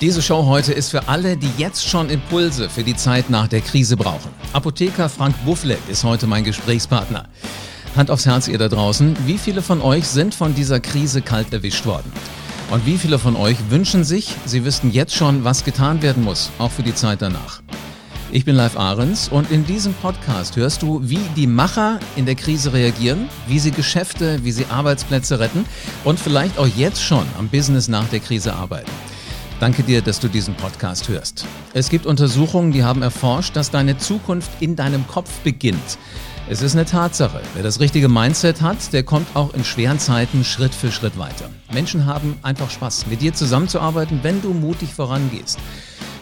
Diese Show heute ist für alle, die jetzt schon Impulse für die Zeit nach der Krise brauchen. Apotheker Frank Buffle ist heute mein Gesprächspartner. Hand aufs Herz, ihr da draußen. Wie viele von euch sind von dieser Krise kalt erwischt worden? Und wie viele von euch wünschen sich, sie wüssten jetzt schon, was getan werden muss, auch für die Zeit danach? Ich bin Live Ahrens und in diesem Podcast hörst du, wie die Macher in der Krise reagieren, wie sie Geschäfte, wie sie Arbeitsplätze retten und vielleicht auch jetzt schon am Business nach der Krise arbeiten. Danke dir, dass du diesen Podcast hörst. Es gibt Untersuchungen, die haben erforscht, dass deine Zukunft in deinem Kopf beginnt. Es ist eine Tatsache. Wer das richtige Mindset hat, der kommt auch in schweren Zeiten Schritt für Schritt weiter. Menschen haben einfach Spaß, mit dir zusammenzuarbeiten, wenn du mutig vorangehst.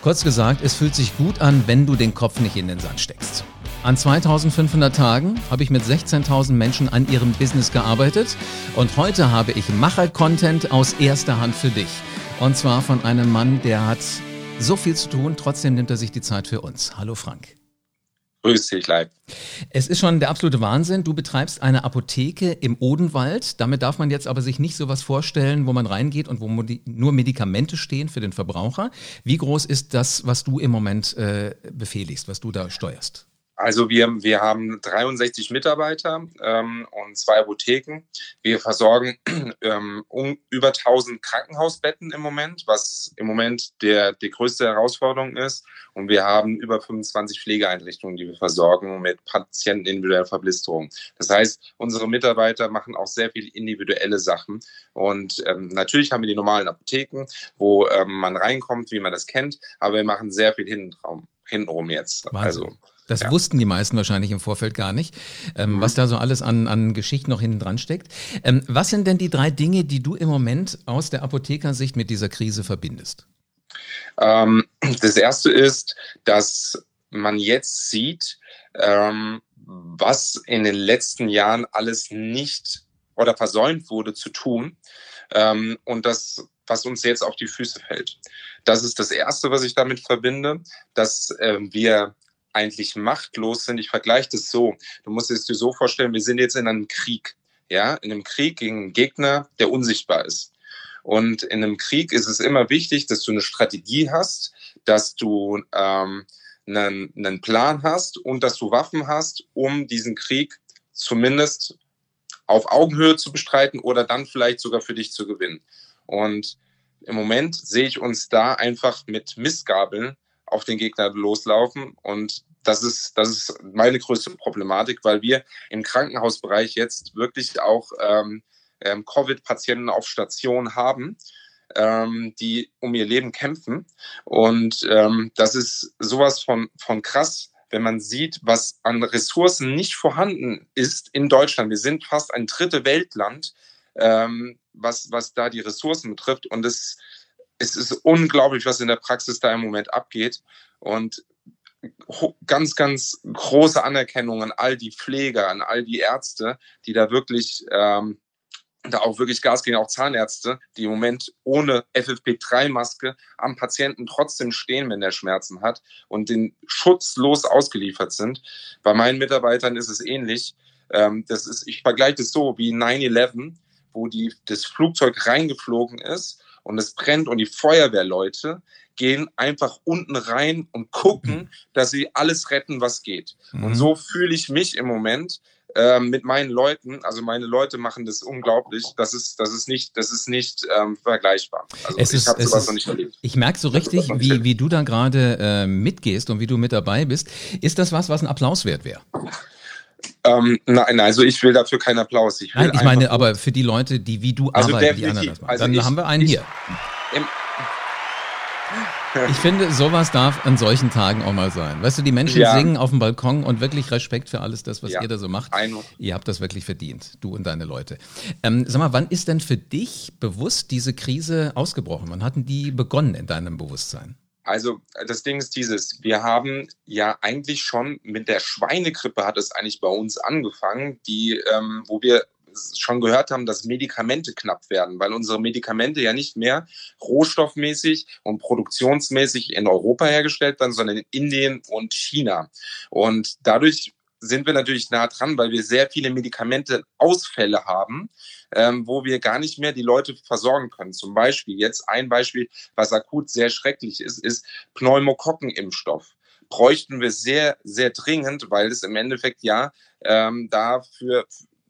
Kurz gesagt, es fühlt sich gut an, wenn du den Kopf nicht in den Sand steckst. An 2500 Tagen habe ich mit 16.000 Menschen an ihrem Business gearbeitet und heute habe ich Macher-Content aus erster Hand für dich. Und zwar von einem Mann, der hat so viel zu tun, trotzdem nimmt er sich die Zeit für uns. Hallo Frank. Grüß dich, Leib. Es ist schon der absolute Wahnsinn. Du betreibst eine Apotheke im Odenwald. Damit darf man jetzt aber sich nicht sowas vorstellen, wo man reingeht und wo nur Medikamente stehen für den Verbraucher. Wie groß ist das, was du im Moment äh, befehligst, was du da steuerst? Also wir, wir haben 63 Mitarbeiter ähm, und zwei Apotheken. Wir versorgen ähm, um über 1000 Krankenhausbetten im Moment, was im Moment der, die größte Herausforderung ist. Und wir haben über 25 Pflegeeinrichtungen, die wir versorgen mit Patienten individueller Verblisterung. Das heißt, unsere Mitarbeiter machen auch sehr viel individuelle Sachen. Und ähm, natürlich haben wir die normalen Apotheken, wo ähm, man reinkommt, wie man das kennt, aber wir machen sehr viel hintenrum, hintenrum jetzt. Wahnsinn. Also das ja. wussten die meisten wahrscheinlich im Vorfeld gar nicht, ähm, mhm. was da so alles an, an Geschichten noch hinten dran steckt. Ähm, was sind denn die drei Dinge, die du im Moment aus der Apothekersicht mit dieser Krise verbindest? Ähm, das erste ist, dass man jetzt sieht, ähm, was in den letzten Jahren alles nicht oder versäumt wurde zu tun ähm, und das, was uns jetzt auf die Füße fällt. Das ist das Erste, was ich damit verbinde, dass äh, wir eigentlich machtlos sind. Ich vergleiche das so. Du musst es dir so vorstellen, wir sind jetzt in einem Krieg. Ja, in einem Krieg gegen einen Gegner, der unsichtbar ist. Und in einem Krieg ist es immer wichtig, dass du eine Strategie hast, dass du ähm, einen, einen Plan hast und dass du Waffen hast, um diesen Krieg zumindest auf Augenhöhe zu bestreiten oder dann vielleicht sogar für dich zu gewinnen. Und im Moment sehe ich uns da einfach mit Missgabeln auf den Gegner loslaufen. Und das ist, das ist meine größte Problematik, weil wir im Krankenhausbereich jetzt wirklich auch ähm, ähm, Covid-Patienten auf Station haben, ähm, die um ihr Leben kämpfen. Und ähm, das ist sowas von, von krass, wenn man sieht, was an Ressourcen nicht vorhanden ist in Deutschland. Wir sind fast ein dritte Weltland, ähm, was, was da die Ressourcen betrifft. Und es es ist unglaublich, was in der Praxis da im Moment abgeht. Und ganz, ganz große Anerkennung an all die Pfleger, an all die Ärzte, die da wirklich, ähm, da auch wirklich Gas geben, auch Zahnärzte, die im Moment ohne FFP3-Maske am Patienten trotzdem stehen, wenn der Schmerzen hat und den schutzlos ausgeliefert sind. Bei meinen Mitarbeitern ist es ähnlich. Ähm, das ist, ich vergleiche das so wie 9-11, wo die, das Flugzeug reingeflogen ist und es brennt und die Feuerwehrleute gehen einfach unten rein und gucken, mhm. dass sie alles retten, was geht. Mhm. Und so fühle ich mich im Moment äh, mit meinen Leuten. Also meine Leute machen das unglaublich. Das ist, das ist nicht, das ist nicht ähm, vergleichbar. Also es ich habe sowas ist, noch nicht erlebt. Ich merke so richtig, wie, wie du da gerade äh, mitgehst und wie du mit dabei bist. Ist das was, was ein Applaus wert wäre? Ähm, nein, also ich will dafür keinen Applaus. Ich nein, ich meine, aber für die Leute, die wie du also arbeiten, die anderen das machen. Also Dann ich, haben wir einen ich, hier. Ich finde, sowas darf an solchen Tagen auch mal sein. Weißt du, die Menschen ja. singen auf dem Balkon und wirklich Respekt für alles das, was ja. ihr da so macht. Ihr habt das wirklich verdient, du und deine Leute. Ähm, sag mal, wann ist denn für dich bewusst diese Krise ausgebrochen? Wann hatten die begonnen in deinem Bewusstsein? Also das Ding ist dieses, wir haben ja eigentlich schon mit der Schweinegrippe hat es eigentlich bei uns angefangen, die, ähm, wo wir schon gehört haben, dass Medikamente knapp werden, weil unsere Medikamente ja nicht mehr rohstoffmäßig und produktionsmäßig in Europa hergestellt werden, sondern in Indien und China. Und dadurch sind wir natürlich nah dran, weil wir sehr viele Medikamente Ausfälle haben, ähm, wo wir gar nicht mehr die Leute versorgen können. Zum Beispiel jetzt ein Beispiel, was akut sehr schrecklich ist, ist Pneumokokkenimpfstoff. Bräuchten wir sehr, sehr dringend, weil es im Endeffekt ja ähm, dafür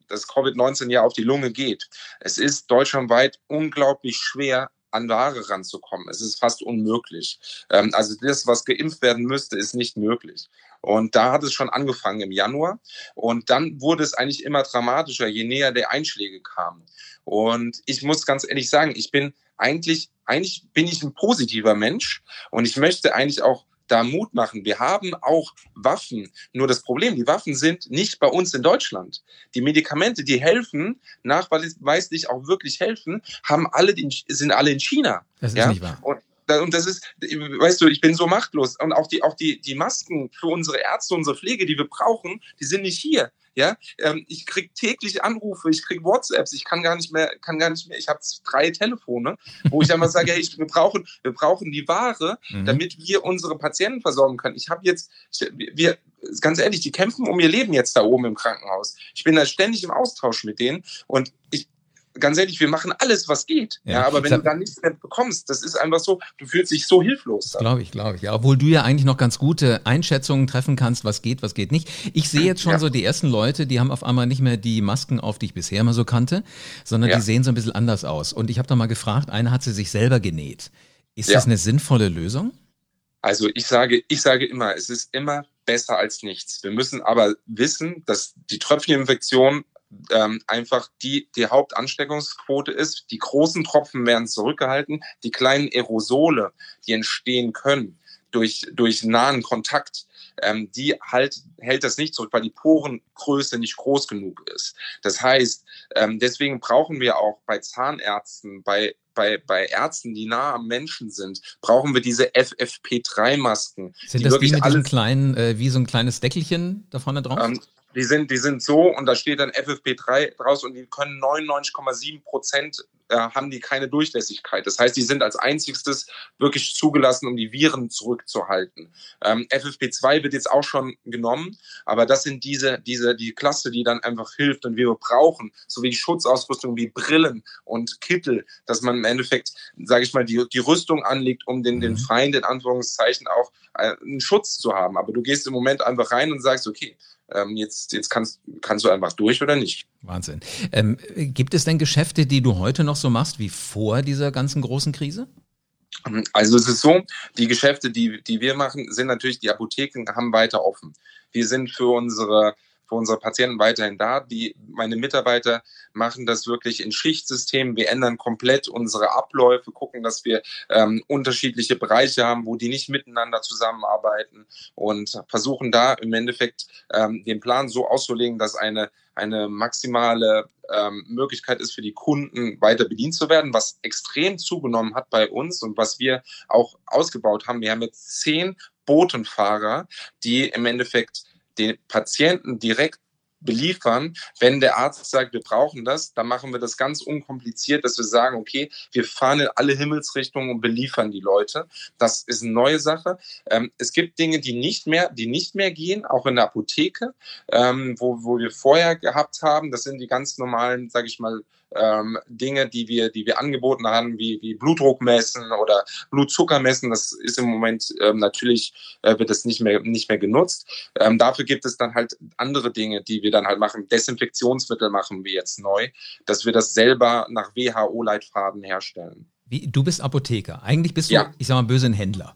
das Covid-19 ja auf die Lunge geht. Es ist deutschlandweit unglaublich schwer, an Ware ranzukommen. Es ist fast unmöglich. Ähm, also das, was geimpft werden müsste, ist nicht möglich. Und da hat es schon angefangen im Januar. Und dann wurde es eigentlich immer dramatischer, je näher der Einschläge kamen. Und ich muss ganz ehrlich sagen, ich bin eigentlich, eigentlich bin ich ein positiver Mensch und ich möchte eigentlich auch da Mut machen. Wir haben auch Waffen. Nur das Problem, die Waffen sind nicht bei uns in Deutschland. Die Medikamente, die helfen, nachweislich auch wirklich helfen, haben alle, sind alle in China. Das ist ja? nicht wahr. Und und das ist, weißt du, ich bin so machtlos. Und auch die, auch die, die Masken für unsere Ärzte, unsere Pflege, die wir brauchen, die sind nicht hier. Ja, ähm, ich krieg täglich Anrufe, ich krieg WhatsApps, ich kann gar nicht mehr, kann gar nicht mehr. Ich habe drei Telefone, wo ich einmal sage, hey, ich, wir brauchen, wir brauchen die Ware, mhm. damit wir unsere Patienten versorgen können. Ich habe jetzt, wir, ganz ehrlich, die kämpfen um ihr Leben jetzt da oben im Krankenhaus. Ich bin da ständig im Austausch mit denen und ich ganz ehrlich, wir machen alles, was geht. Ja, ja aber wenn du dann nichts mehr bekommst, das ist einfach so, du fühlst dich so hilflos. Glaube ich, glaube ich. Ja, obwohl du ja eigentlich noch ganz gute Einschätzungen treffen kannst, was geht, was geht nicht. Ich sehe jetzt schon ja. so die ersten Leute, die haben auf einmal nicht mehr die Masken auf, die ich bisher immer so kannte, sondern ja. die sehen so ein bisschen anders aus. Und ich habe da mal gefragt, eine hat sie sich selber genäht. Ist das eine sinnvolle Lösung? Also ich sage, ich sage immer, es ist immer besser als nichts. Wir müssen aber wissen, dass die Tröpfcheninfektion ähm, einfach die, die Hauptansteckungsquote ist. Die großen Tropfen werden zurückgehalten. Die kleinen Aerosole, die entstehen können durch, durch nahen Kontakt, ähm, die halt, hält das nicht zurück, weil die Porengröße nicht groß genug ist. Das heißt, ähm, deswegen brauchen wir auch bei Zahnärzten, bei bei, bei Ärzten, die nah am Menschen sind, brauchen wir diese FFP3-Masken. Sind die das die mit diesem kleinen, äh, wie so ein kleines Deckelchen da vorne drauf? Ähm, die sind, die sind so und da steht dann FFP3 draus und die können 99,7 Prozent äh, haben die keine Durchlässigkeit. Das heißt, die sind als einzigstes wirklich zugelassen, um die Viren zurückzuhalten. Ähm, FFP2 wird jetzt auch schon genommen, aber das sind diese, diese, die Klasse, die dann einfach hilft und wir brauchen, so wie die Schutzausrüstung wie Brillen und Kittel, dass man im Endeffekt, sage ich mal, die, die Rüstung anlegt, um den, den mhm. Feind in Anführungszeichen auch äh, einen Schutz zu haben. Aber du gehst im Moment einfach rein und sagst, okay, ähm, jetzt, jetzt kannst, kannst du einfach durch oder nicht. Wahnsinn. Ähm, gibt es denn Geschäfte, die du heute noch so machst wie vor dieser ganzen großen Krise? Also es ist so, die Geschäfte, die, die wir machen, sind natürlich, die Apotheken haben weiter offen. Wir sind für unsere für unsere Patienten weiterhin da. Die, meine Mitarbeiter machen das wirklich in Schichtsystemen. Wir ändern komplett unsere Abläufe, gucken, dass wir ähm, unterschiedliche Bereiche haben, wo die nicht miteinander zusammenarbeiten und versuchen da im Endeffekt ähm, den Plan so auszulegen, dass eine eine maximale ähm, Möglichkeit ist für die Kunden weiter bedient zu werden, was extrem zugenommen hat bei uns und was wir auch ausgebaut haben. Wir haben jetzt zehn Botenfahrer, die im Endeffekt den Patienten direkt beliefern. Wenn der Arzt sagt, wir brauchen das, dann machen wir das ganz unkompliziert, dass wir sagen, okay, wir fahren in alle Himmelsrichtungen und beliefern die Leute. Das ist eine neue Sache. Ähm, es gibt Dinge, die nicht mehr, die nicht mehr gehen, auch in der Apotheke, ähm, wo, wo wir vorher gehabt haben. Das sind die ganz normalen, sage ich mal, ähm, Dinge, die wir, die wir angeboten haben, wie, wie Blutdruck messen oder Blutzucker messen. Das ist im Moment ähm, natürlich äh, wird das nicht mehr nicht mehr genutzt. Ähm, dafür gibt es dann halt andere Dinge, die wir dann halt machen. Desinfektionsmittel machen wir jetzt neu, dass wir das selber nach WHO-Leitfaden herstellen. Wie, du bist Apotheker. Eigentlich bist du, ja. ich sag mal, böse ein Händler.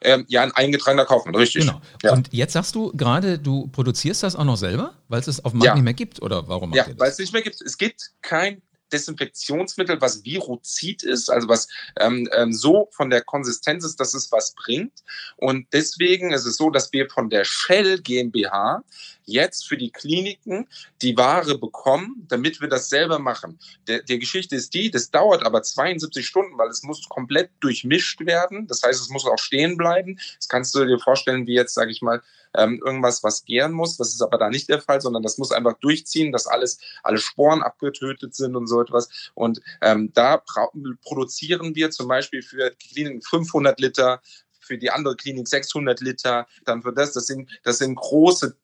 Ähm, ja, ein eingetragener Kaufmann, richtig. Genau. Ja. Und jetzt sagst du gerade, du produzierst das auch noch selber, weil es es auf dem Markt ja. nicht mehr gibt? Oder warum macht Ja, weil es nicht mehr gibt. Es gibt kein Desinfektionsmittel, was Viruzid ist, also was ähm, ähm, so von der Konsistenz ist, dass es was bringt. Und deswegen ist es so, dass wir von der Shell GmbH jetzt für die Kliniken die Ware bekommen, damit wir das selber machen. Der, der Geschichte ist die, das dauert aber 72 Stunden, weil es muss komplett durchmischt werden. Das heißt, es muss auch stehen bleiben. Das kannst du dir vorstellen, wie jetzt, sage ich mal, ähm, irgendwas, was gären muss. Das ist aber da nicht der Fall, sondern das muss einfach durchziehen, dass alles, alle Sporen abgetötet sind und so etwas. Und ähm, da produzieren wir zum Beispiel für Kliniken 500 Liter, für die andere Klinik 600 Liter, dann für das, das sind, das sind große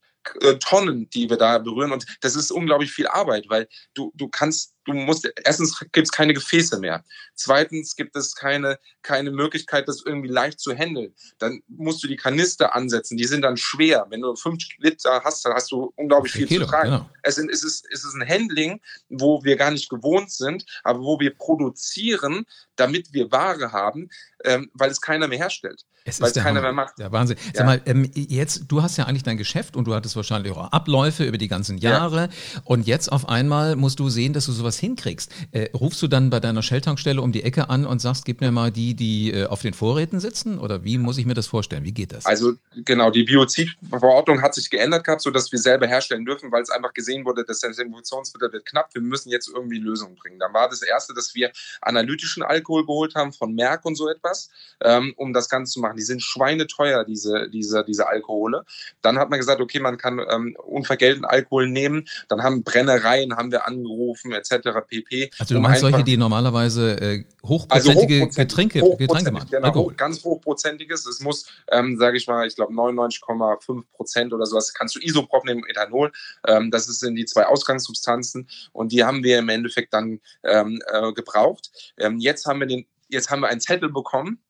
Tonnen, die wir da berühren. Und das ist unglaublich viel Arbeit, weil du, du kannst, du musst, erstens gibt es keine Gefäße mehr. Zweitens gibt es keine, keine Möglichkeit, das irgendwie leicht zu handeln. Dann musst du die Kanister ansetzen, die sind dann schwer. Wenn du fünf Liter hast, dann hast du unglaublich viel Kilo, zu tragen. Genau. Es, sind, es, ist, es ist ein Handling, wo wir gar nicht gewohnt sind, aber wo wir produzieren, damit wir Ware haben, ähm, weil es keiner mehr herstellt. Es weil es keiner Hammer. mehr macht. Ja, Wahnsinn. Ja. Sag mal, ähm, jetzt, du hast ja eigentlich dein Geschäft und du hattest wahrscheinlich auch Abläufe über die ganzen Jahre. Ja. Und jetzt auf einmal musst du sehen, dass du sowas hinkriegst. Äh, rufst du dann bei deiner Shell-Tankstelle um die Ecke an und sagst, gib mir mal die, die äh, auf den Vorräten sitzen? Oder wie muss ich mir das vorstellen? Wie geht das? Also genau, die Biozidverordnung hat sich geändert gehabt, sodass wir selber herstellen dürfen, weil es einfach gesehen wurde, dass der Desinfektionsmittel wird knapp. Wir müssen jetzt irgendwie Lösungen bringen. Dann war das Erste, dass wir analytischen Alkohol geholt haben von Merck und so etwas, ähm, um das Ganze zu machen. Die sind schweineteuer, diese, diese, diese Alkohole. Dann hat man gesagt, okay, man kann ähm, unvergeltend Alkohol nehmen. Dann haben Brennereien haben wir angerufen, etc. pp. Also du um meinst solche, die normalerweise äh, hochprozentige also Getränke, Getränke machen? Genau, Alkohol. ganz hochprozentiges. Es muss, ähm, sage ich mal, ich glaube 99,5 Prozent oder sowas. Kannst du Isopropyl nehmen, Ethanol. Ähm, das sind die zwei Ausgangssubstanzen und die haben wir im Endeffekt dann ähm, äh, gebraucht. Ähm, jetzt haben wir den, jetzt haben wir einen Zettel bekommen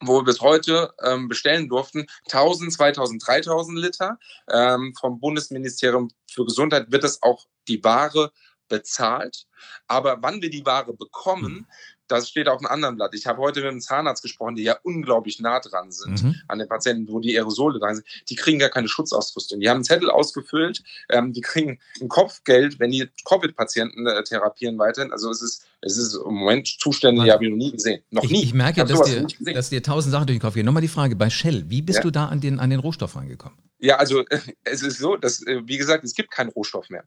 wo wir bis heute ähm, bestellen durften, 1000, 2000, 3000 Liter. Ähm, vom Bundesministerium für Gesundheit wird es auch die Ware bezahlt. Aber wann wir die Ware bekommen, mhm. das steht auf einem anderen Blatt. Ich habe heute mit einem Zahnarzt gesprochen, die ja unglaublich nah dran sind mhm. an den Patienten, wo die Aerosole dran sind. Die kriegen gar keine Schutzausrüstung. Die haben einen Zettel ausgefüllt, ähm, die kriegen ein Kopfgeld, wenn die Covid-Patienten äh, therapieren weiterhin. Also es ist es ist im Moment Zustände, die habe ich noch nie gesehen. Noch ich, nie. Ich merke, ich dass, dir, dass dir tausend Sachen durch den Kopf gehen. Nochmal die Frage, bei Shell, wie bist ja. du da an den, an den Rohstoff angekommen? Ja, also es ist so, dass, äh, wie gesagt, es gibt keinen Rohstoff mehr.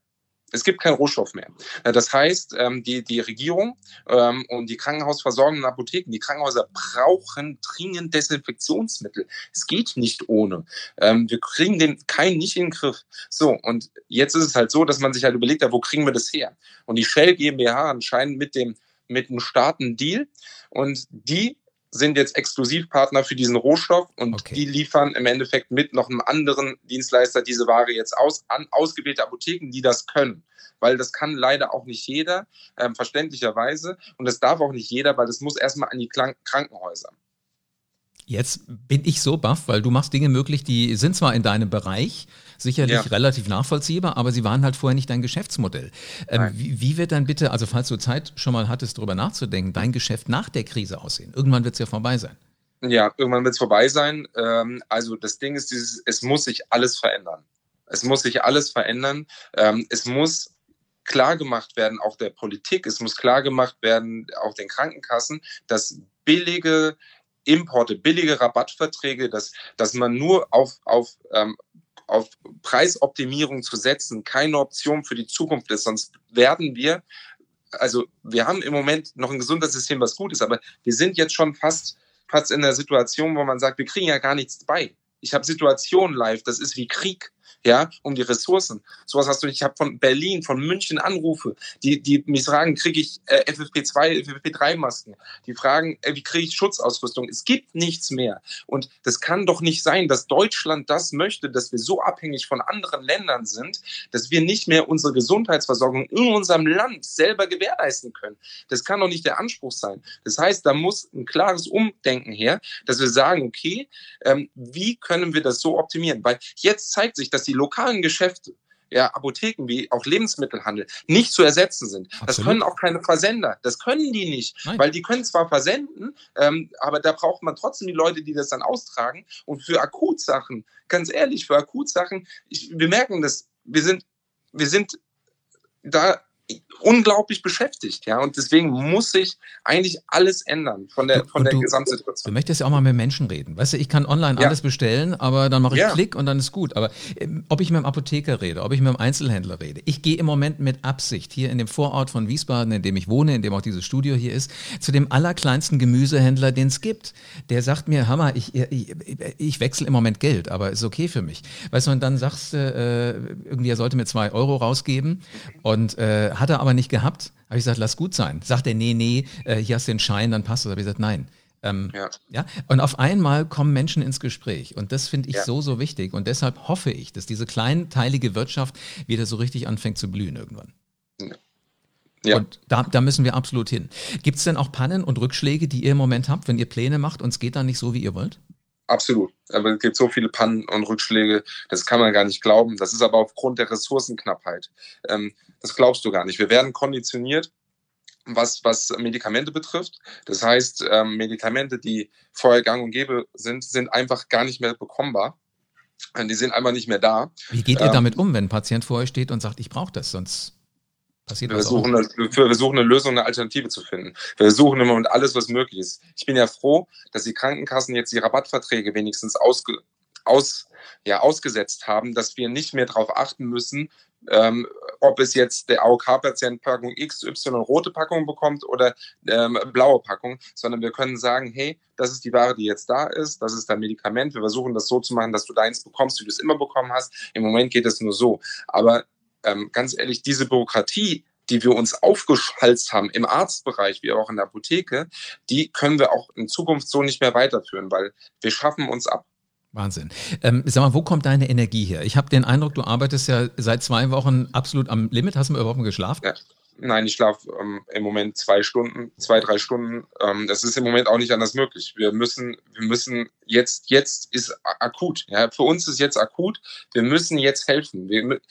Es gibt keinen Rohstoff mehr. Äh, das heißt, ähm, die, die Regierung ähm, und die krankenhausversorgenden Apotheken, die Krankenhäuser brauchen dringend Desinfektionsmittel. Es geht nicht ohne. Ähm, wir kriegen den keinen nicht in den Griff. So, und jetzt ist es halt so, dass man sich halt überlegt hat, wo kriegen wir das her? Und die Shell GmbH anscheinend mit dem mit einem Staaten Deal und die sind jetzt Exklusivpartner für diesen Rohstoff und okay. die liefern im Endeffekt mit noch einem anderen Dienstleister diese Ware jetzt aus an ausgewählte Apotheken, die das können. Weil das kann leider auch nicht jeder, ähm, verständlicherweise. Und das darf auch nicht jeder, weil das muss erstmal an die Krankenhäuser. Jetzt bin ich so baff, weil du machst Dinge möglich, die sind zwar in deinem Bereich, sicherlich ja. relativ nachvollziehbar, aber sie waren halt vorher nicht dein Geschäftsmodell. Ähm, wie, wie, wird dann bitte, also falls du Zeit schon mal hattest, darüber nachzudenken, dein Geschäft nach der Krise aussehen? Irgendwann wird es ja vorbei sein. Ja, irgendwann wird es vorbei sein. Ähm, also das Ding ist dieses, es muss sich alles verändern. Es muss sich alles verändern. Ähm, es muss klar gemacht werden, auch der Politik, es muss klar gemacht werden, auch den Krankenkassen, dass billige Importe, billige Rabattverträge, dass, dass man nur auf, auf, ähm, auf Preisoptimierung zu setzen keine Option für die Zukunft ist. Sonst werden wir, also wir haben im Moment noch ein Gesundheitssystem, was gut ist, aber wir sind jetzt schon fast, fast in der Situation, wo man sagt, wir kriegen ja gar nichts bei. Ich habe Situationen live, das ist wie Krieg ja, um die Ressourcen. Sowas hast du. Ich habe von Berlin, von München Anrufe, die, die mich fragen, kriege ich äh, FFP2, FFP3-Masken? Die fragen, äh, wie kriege ich Schutzausrüstung? Es gibt nichts mehr. Und das kann doch nicht sein, dass Deutschland das möchte, dass wir so abhängig von anderen Ländern sind, dass wir nicht mehr unsere Gesundheitsversorgung in unserem Land selber gewährleisten können. Das kann doch nicht der Anspruch sein. Das heißt, da muss ein klares Umdenken her, dass wir sagen, okay, ähm, wie können wir das so optimieren? Weil jetzt zeigt sich, dass die die lokalen Geschäfte, ja, Apotheken wie auch Lebensmittelhandel nicht zu ersetzen sind. Absolut. Das können auch keine Versender. Das können die nicht, Nein. weil die können zwar versenden, ähm, aber da braucht man trotzdem die Leute, die das dann austragen. Und für Akutsachen, ganz ehrlich, für Akutsachen, ich, wir merken das, wir sind, wir sind da unglaublich beschäftigt, ja. Und deswegen muss sich eigentlich alles ändern von der, von der du, Gesamtsituation. Du möchtest ja auch mal mit Menschen reden. Weißt du, ich kann online ja. alles bestellen, aber dann mache ich ja. Klick und dann ist gut. Aber äh, ob ich mit dem Apotheker rede, ob ich mit dem Einzelhändler rede, ich gehe im Moment mit Absicht hier in dem Vorort von Wiesbaden, in dem ich wohne, in dem auch dieses Studio hier ist, zu dem allerkleinsten Gemüsehändler, den es gibt. Der sagt mir, Hammer, ich, ich, ich wechsle im Moment Geld, aber ist okay für mich. Weißt du, und dann sagst du, äh, irgendwie, er sollte mir zwei Euro rausgeben und äh, hat er aber nicht gehabt. Habe ich gesagt, lass gut sein. Sagt er, nee, nee, äh, hier hast du den Schein, dann passt das. Habe ich gesagt, nein. Ähm, ja. ja. Und auf einmal kommen Menschen ins Gespräch. Und das finde ich ja. so, so wichtig. Und deshalb hoffe ich, dass diese kleinteilige Wirtschaft wieder so richtig anfängt zu blühen irgendwann. Ja. Und da, da müssen wir absolut hin. Gibt es denn auch Pannen und Rückschläge, die ihr im Moment habt, wenn ihr Pläne macht und es geht dann nicht so, wie ihr wollt? Absolut. Aber es gibt so viele Pannen und Rückschläge, das kann man gar nicht glauben. Das ist aber aufgrund der Ressourcenknappheit. Ähm, das glaubst du gar nicht. Wir werden konditioniert, was, was Medikamente betrifft. Das heißt, ähm, Medikamente, die vorher gang und gäbe sind, sind einfach gar nicht mehr bekommbar. Die sind einfach nicht mehr da. Wie geht ihr ähm, damit um, wenn ein Patient vor euch steht und sagt, ich brauche das, sonst Passiert wir versuchen, eine, wir versuchen eine Lösung, eine Alternative zu finden. Wir versuchen im Moment alles, was möglich ist. Ich bin ja froh, dass die Krankenkassen jetzt die Rabattverträge wenigstens ausge, aus, ja, ausgesetzt haben, dass wir nicht mehr darauf achten müssen, ähm, ob es jetzt der AOK-Patient Packung XY rote Packung bekommt oder ähm, blaue Packung, sondern wir können sagen, hey, das ist die Ware, die jetzt da ist, das ist dein Medikament. Wir versuchen das so zu machen, dass du deins bekommst, wie du es immer bekommen hast. Im Moment geht es nur so. Aber ähm, ganz ehrlich, diese Bürokratie, die wir uns aufgeschalzt haben im Arztbereich wie auch in der Apotheke, die können wir auch in Zukunft so nicht mehr weiterführen, weil wir schaffen uns ab. Wahnsinn. Ähm, sag mal, wo kommt deine Energie her? Ich habe den Eindruck, du arbeitest ja seit zwei Wochen absolut am Limit. Hast du überhaupt geschlafen? Ja. Nein, ich schlafe ähm, im Moment zwei Stunden, zwei, drei Stunden. Ähm, das ist im Moment auch nicht anders möglich. Wir müssen, wir müssen jetzt, jetzt ist akut. Ja, für uns ist jetzt akut. Wir müssen jetzt helfen. Wir,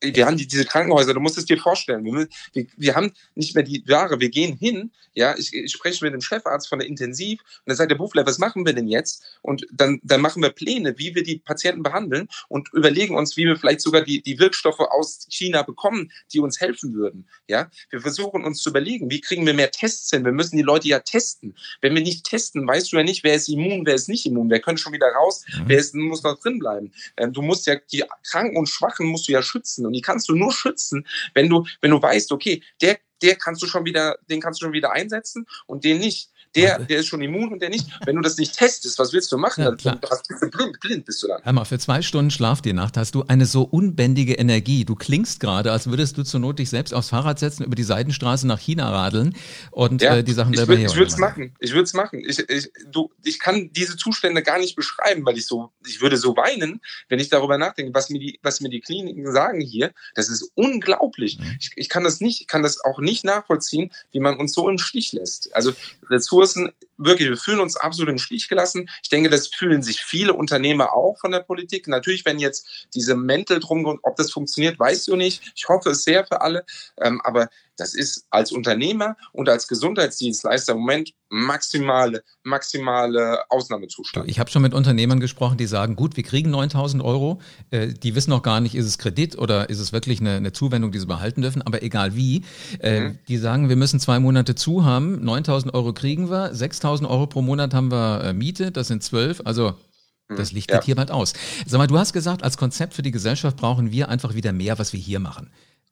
wir haben die, diese Krankenhäuser, du musst es dir vorstellen, wir, wir, wir haben nicht mehr die Ware, wir gehen hin, ja, ich, ich spreche mit dem Chefarzt von der Intensiv und dann sagt der Buffler, was machen wir denn jetzt? Und dann, dann machen wir Pläne, wie wir die Patienten behandeln und überlegen uns, wie wir vielleicht sogar die, die Wirkstoffe aus China bekommen, die uns helfen würden, ja. Wir versuchen uns zu überlegen, wie kriegen wir mehr Tests hin? Wir müssen die Leute ja testen. Wenn wir nicht testen, weißt du ja nicht, wer ist immun, wer ist nicht immun, wer könnte schon wieder raus, mhm. wer ist, muss noch drin bleiben. Ähm, du musst ja, die Kranken und Schwachen musst du ja schützen und die kannst du nur schützen, wenn du, wenn du weißt, okay, der, der kannst du schon wieder, den kannst du schon wieder einsetzen und den nicht der, der ist schon immun und der nicht. Wenn du das nicht testest, was willst du machen? Ja, dann bist du blind, blind bist du dann. Hör mal, für zwei Stunden Schlaf die Nacht hast du eine so unbändige Energie. Du klingst gerade, als würdest du zur Not dich selbst aufs Fahrrad setzen, über die Seitenstraße nach China radeln und ja, äh, die Sachen selber Ich, ich würde es machen. Ich würde es machen. Ich, ich, du, ich kann diese Zustände gar nicht beschreiben, weil ich so, ich würde so weinen, wenn ich darüber nachdenke, was mir die, was mir die Kliniken sagen hier. Das ist unglaublich. Mhm. Ich, ich kann das nicht, kann das auch nicht nachvollziehen, wie man uns so im Stich lässt. Also Ressourcen Ressourcen, wirklich, wir fühlen uns absolut im Stich gelassen. Ich denke, das fühlen sich viele Unternehmer auch von der Politik. Natürlich, wenn jetzt diese Mäntel drum, ob das funktioniert, weißt du nicht. Ich hoffe es sehr für alle. Ähm, aber das ist als Unternehmer und als Gesundheitsdienstleister im Moment maximale, maximale Ausnahmezustand. Ich habe schon mit Unternehmern gesprochen, die sagen, gut, wir kriegen 9000 Euro. Äh, die wissen noch gar nicht, ist es Kredit oder ist es wirklich eine, eine Zuwendung, die sie behalten dürfen. Aber egal wie, äh, mhm. die sagen, wir müssen zwei Monate zu haben. 9000 Euro kriegen wir. 6000 Euro pro Monat haben wir äh, Miete. Das sind zwölf. Also mhm. das Licht geht ja. hier bald aus. Sag mal, du hast gesagt, als Konzept für die Gesellschaft brauchen wir einfach wieder mehr, was wir hier machen.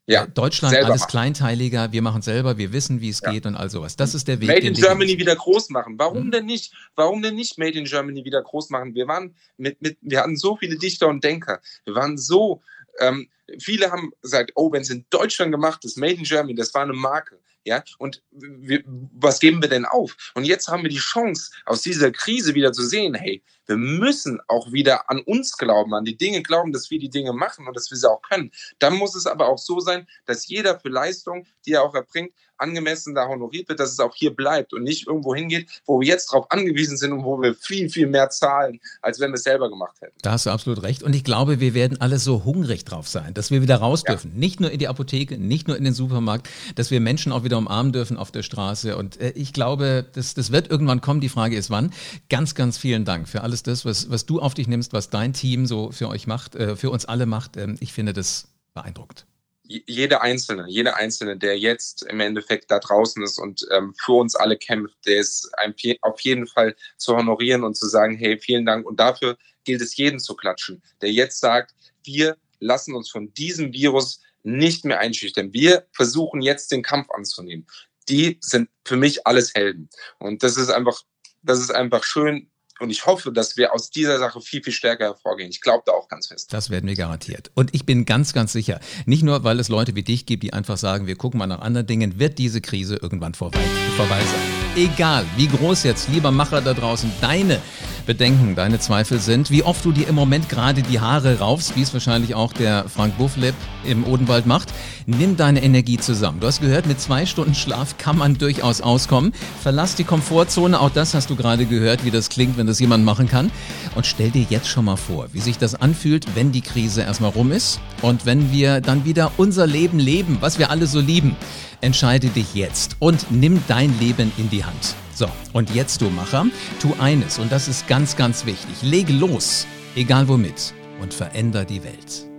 Ja, Deutschland alles machen. kleinteiliger, wir machen selber, wir wissen, wie es ja. geht und all sowas. Das ist der Weg. Made in Germany wieder groß machen. Warum hm. denn nicht? Warum denn nicht Made in Germany wieder groß machen? Wir waren mit, mit, wir hatten so viele Dichter und Denker. Wir waren so, ähm, viele haben gesagt, oh, wenn es in Deutschland gemacht ist, Made in Germany, das war eine Marke. Ja, und wir, was geben wir denn auf? Und jetzt haben wir die Chance, aus dieser Krise wieder zu sehen, hey, wir müssen auch wieder an uns glauben, an die Dinge glauben, dass wir die Dinge machen und dass wir sie auch können. Dann muss es aber auch so sein, dass jeder für Leistung, die er auch erbringt, angemessen da honoriert wird, dass es auch hier bleibt und nicht irgendwo hingeht, wo wir jetzt darauf angewiesen sind und wo wir viel, viel mehr zahlen, als wenn wir es selber gemacht hätten. Da hast du absolut recht. Und ich glaube, wir werden alle so hungrig drauf sein, dass wir wieder raus dürfen. Ja. Nicht nur in die Apotheke, nicht nur in den Supermarkt, dass wir Menschen auch wieder umarmen dürfen auf der Straße. Und äh, ich glaube, das, das wird irgendwann kommen. Die Frage ist, wann. Ganz, ganz vielen Dank für alles das, was, was du auf dich nimmst, was dein Team so für euch macht, äh, für uns alle macht. Ähm, ich finde das beeindruckend jeder Einzelne, jeder Einzelne, der jetzt im Endeffekt da draußen ist und ähm, für uns alle kämpft, der ist auf jeden Fall zu honorieren und zu sagen, hey, vielen Dank. Und dafür gilt es jeden zu klatschen, der jetzt sagt, wir lassen uns von diesem Virus nicht mehr einschüchtern. Wir versuchen jetzt den Kampf anzunehmen. Die sind für mich alles Helden. Und das ist einfach, das ist einfach schön, und ich hoffe, dass wir aus dieser Sache viel, viel stärker hervorgehen. Ich glaube da auch ganz fest. Das werden wir garantiert. Und ich bin ganz, ganz sicher, nicht nur, weil es Leute wie dich gibt, die einfach sagen, wir gucken mal nach anderen Dingen, wird diese Krise irgendwann vorbei, vorbei sein. Egal, wie groß jetzt, lieber Macher da draußen, deine Bedenken, deine Zweifel sind, wie oft du dir im Moment gerade die Haare raufst, wie es wahrscheinlich auch der Frank Buffleb im Odenwald macht. Nimm deine Energie zusammen. Du hast gehört, mit zwei Stunden Schlaf kann man durchaus auskommen. Verlass die Komfortzone, auch das hast du gerade gehört, wie das klingt, wenn das jemand machen kann. Und stell dir jetzt schon mal vor, wie sich das anfühlt, wenn die Krise erstmal rum ist und wenn wir dann wieder unser Leben leben, was wir alle so lieben. Entscheide dich jetzt und nimm dein Leben in die Hand. So, und jetzt du Macher, tu eines und das ist ganz, ganz wichtig. Lege los, egal womit, und veränder die Welt.